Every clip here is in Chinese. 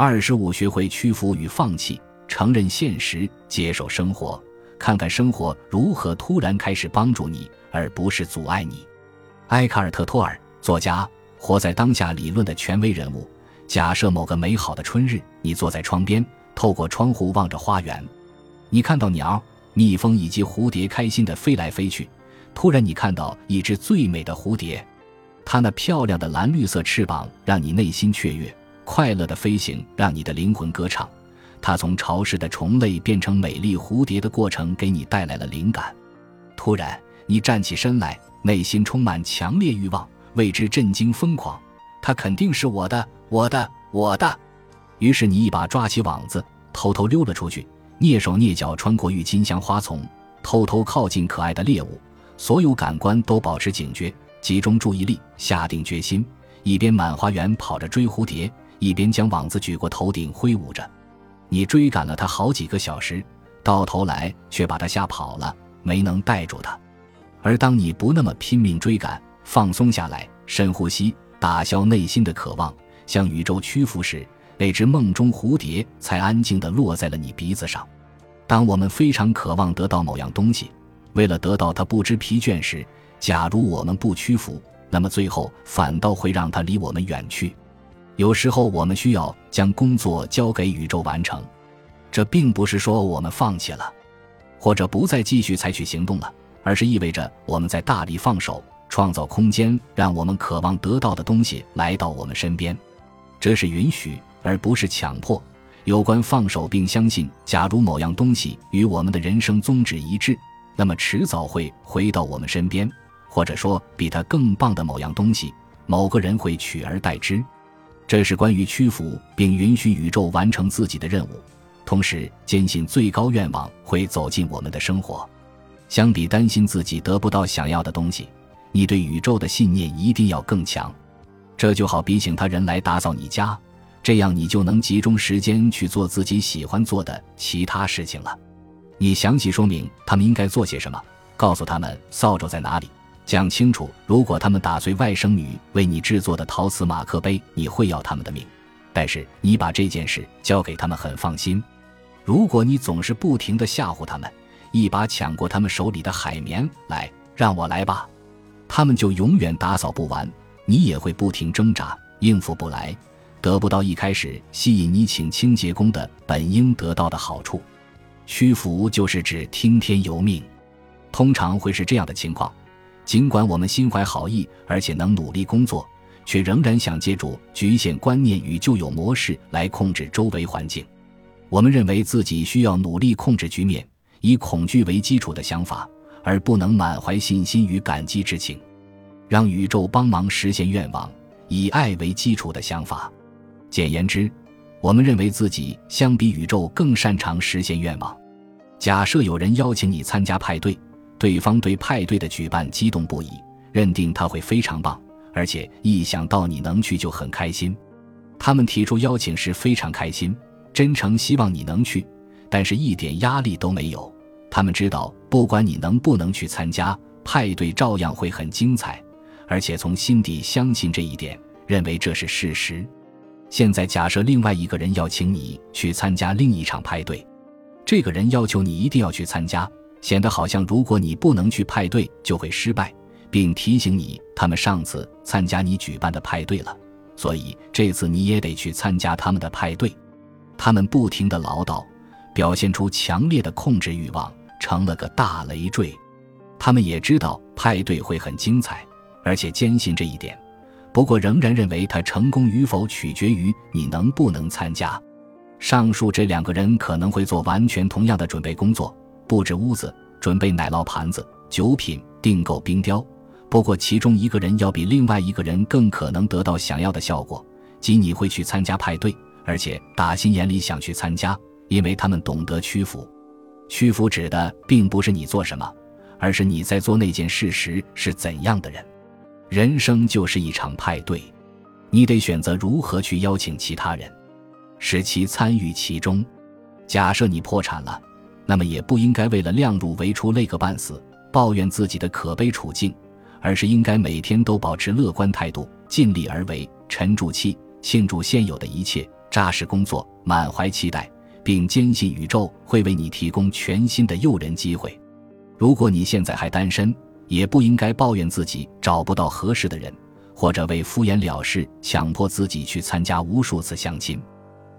二十五，学会屈服与放弃，承认现实，接受生活，看看生活如何突然开始帮助你，而不是阻碍你。埃卡尔特·托尔，作家，活在当下理论的权威人物。假设某个美好的春日，你坐在窗边，透过窗户望着花园，你看到鸟、蜜蜂以及蝴蝶开心地飞来飞去。突然，你看到一只最美的蝴蝶，它那漂亮的蓝绿色翅膀让你内心雀跃，快乐的飞行让你的灵魂歌唱。它从潮湿的虫类变成美丽蝴蝶的过程给你带来了灵感。突然，你站起身来，内心充满强烈欲望，为之震惊疯狂。它肯定是我的，我的，我的。于是你一把抓起网子，偷偷溜了出去，蹑手蹑脚穿过郁金香花丛，偷偷靠近可爱的猎物。所有感官都保持警觉，集中注意力，下定决心，一边满花园跑着追蝴蝶，一边将网子举过头顶挥舞着。你追赶了它好几个小时，到头来却把它吓跑了，没能带住它。而当你不那么拼命追赶，放松下来，深呼吸。打消内心的渴望，向宇宙屈服时，那只梦中蝴蝶才安静地落在了你鼻子上。当我们非常渴望得到某样东西，为了得到它不知疲倦时，假如我们不屈服，那么最后反倒会让它离我们远去。有时候我们需要将工作交给宇宙完成，这并不是说我们放弃了，或者不再继续采取行动了，而是意味着我们在大力放手。创造空间，让我们渴望得到的东西来到我们身边，这是允许而不是强迫。有关放手并相信，假如某样东西与我们的人生宗旨一致，那么迟早会回到我们身边，或者说比它更棒的某样东西，某个人会取而代之。这是关于屈服并允许宇宙完成自己的任务，同时坚信最高愿望会走进我们的生活。相比担心自己得不到想要的东西。你对宇宙的信念一定要更强，这就好比请他人来打扫你家，这样你就能集中时间去做自己喜欢做的其他事情了。你详细说明他们应该做些什么，告诉他们扫帚在哪里，讲清楚。如果他们打碎外甥女为你制作的陶瓷马克杯，你会要他们的命。但是你把这件事交给他们很放心。如果你总是不停地吓唬他们，一把抢过他们手里的海绵来，让我来吧。他们就永远打扫不完，你也会不停挣扎，应付不来，得不到一开始吸引你请清洁工的本应得到的好处。屈服就是指听天由命，通常会是这样的情况：尽管我们心怀好意，而且能努力工作，却仍然想借助局限观念与旧有模式来控制周围环境。我们认为自己需要努力控制局面，以恐惧为基础的想法。而不能满怀信心与感激之情，让宇宙帮忙实现愿望，以爱为基础的想法。简言之，我们认为自己相比宇宙更擅长实现愿望。假设有人邀请你参加派对，对方对派对的举办激动不已，认定他会非常棒，而且一想到你能去就很开心。他们提出邀请时非常开心，真诚希望你能去，但是一点压力都没有。他们知道，不管你能不能去参加派对，照样会很精彩，而且从心底相信这一点，认为这是事实。现在假设另外一个人要请你去参加另一场派对，这个人要求你一定要去参加，显得好像如果你不能去派对就会失败，并提醒你他们上次参加你举办的派对了，所以这次你也得去参加他们的派对。他们不停地唠叨，表现出强烈的控制欲望。成了个大累赘，他们也知道派对会很精彩，而且坚信这一点。不过，仍然认为他成功与否取决于你能不能参加。上述这两个人可能会做完全同样的准备工作：布置屋子、准备奶酪盘子、酒品、订购冰雕。不过，其中一个人要比另外一个人更可能得到想要的效果，即你会去参加派对，而且打心眼里想去参加，因为他们懂得屈服。屈服指的并不是你做什么，而是你在做那件事时是怎样的人。人生就是一场派对，你得选择如何去邀请其他人，使其参与其中。假设你破产了，那么也不应该为了量入为出累个半死，抱怨自己的可悲处境，而是应该每天都保持乐观态度，尽力而为，沉住气，庆祝现有的一切，扎实工作，满怀期待，并坚信宇宙会为你提供全新的诱人机会。如果你现在还单身，也不应该抱怨自己找不到合适的人，或者为敷衍了事强迫自己去参加无数次相亲，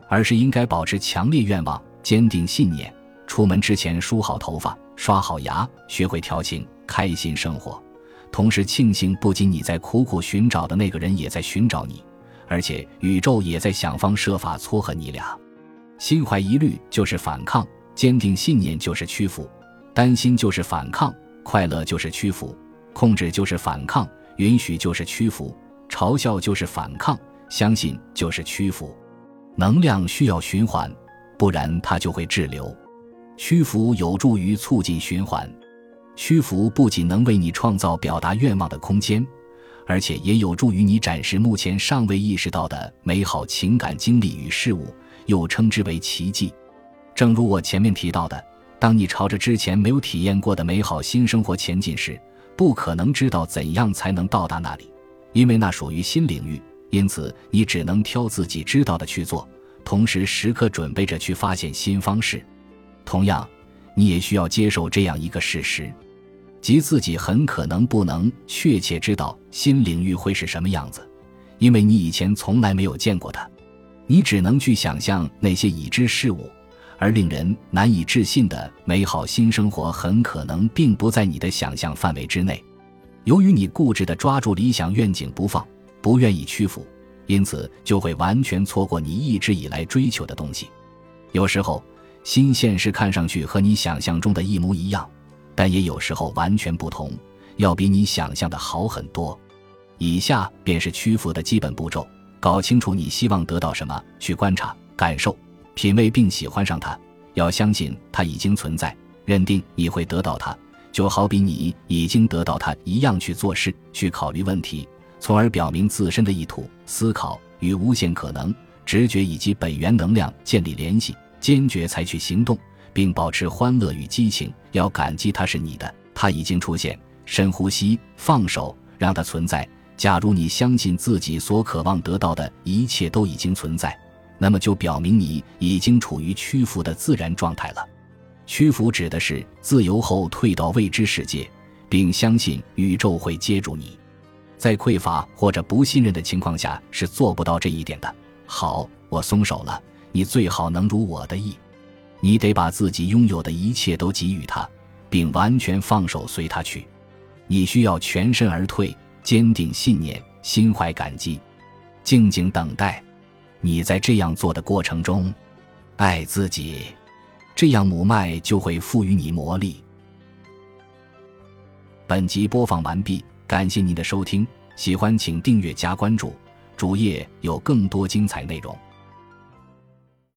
而是应该保持强烈愿望、坚定信念。出门之前梳好头发、刷好牙，学会调情，开心生活。同时庆幸，不仅你在苦苦寻找的那个人也在寻找你，而且宇宙也在想方设法撮合你俩。心怀疑虑就是反抗，坚定信念就是屈服，担心就是反抗。快乐就是屈服，控制就是反抗，允许就是屈服，嘲笑就是反抗，相信就是屈服。能量需要循环，不然它就会滞留。屈服有助于促进循环。屈服不仅能为你创造表达愿望的空间，而且也有助于你展示目前尚未意识到的美好情感经历与事物，又称之为奇迹。正如我前面提到的。当你朝着之前没有体验过的美好新生活前进时，不可能知道怎样才能到达那里，因为那属于新领域。因此，你只能挑自己知道的去做，同时时刻准备着去发现新方式。同样，你也需要接受这样一个事实，即自己很可能不能确切知道新领域会是什么样子，因为你以前从来没有见过它。你只能去想象那些已知事物。而令人难以置信的美好新生活，很可能并不在你的想象范围之内。由于你固执地抓住理想愿景不放，不愿意屈服，因此就会完全错过你一直以来追求的东西。有时候，新现实看上去和你想象中的一模一样，但也有时候完全不同，要比你想象的好很多。以下便是屈服的基本步骤：搞清楚你希望得到什么，去观察、感受。品味并喜欢上它，要相信它已经存在，认定你会得到它，就好比你已经得到它一样去做事，去考虑问题，从而表明自身的意图、思考与无限可能、直觉以及本源能量建立联系，坚决采取行动，并保持欢乐与激情。要感激它是你的，它已经出现。深呼吸，放手，让它存在。假如你相信自己所渴望得到的一切都已经存在。那么就表明你已经处于屈服的自然状态了。屈服指的是自由后退到未知世界，并相信宇宙会接住你。在匮乏或者不信任的情况下是做不到这一点的。好，我松手了，你最好能如我的意。你得把自己拥有的一切都给予他，并完全放手随他去。你需要全身而退，坚定信念，心怀感激，静静等待。你在这样做的过程中，爱自己，这样母脉就会赋予你魔力。本集播放完毕，感谢您的收听，喜欢请订阅加关注，主页有更多精彩内容。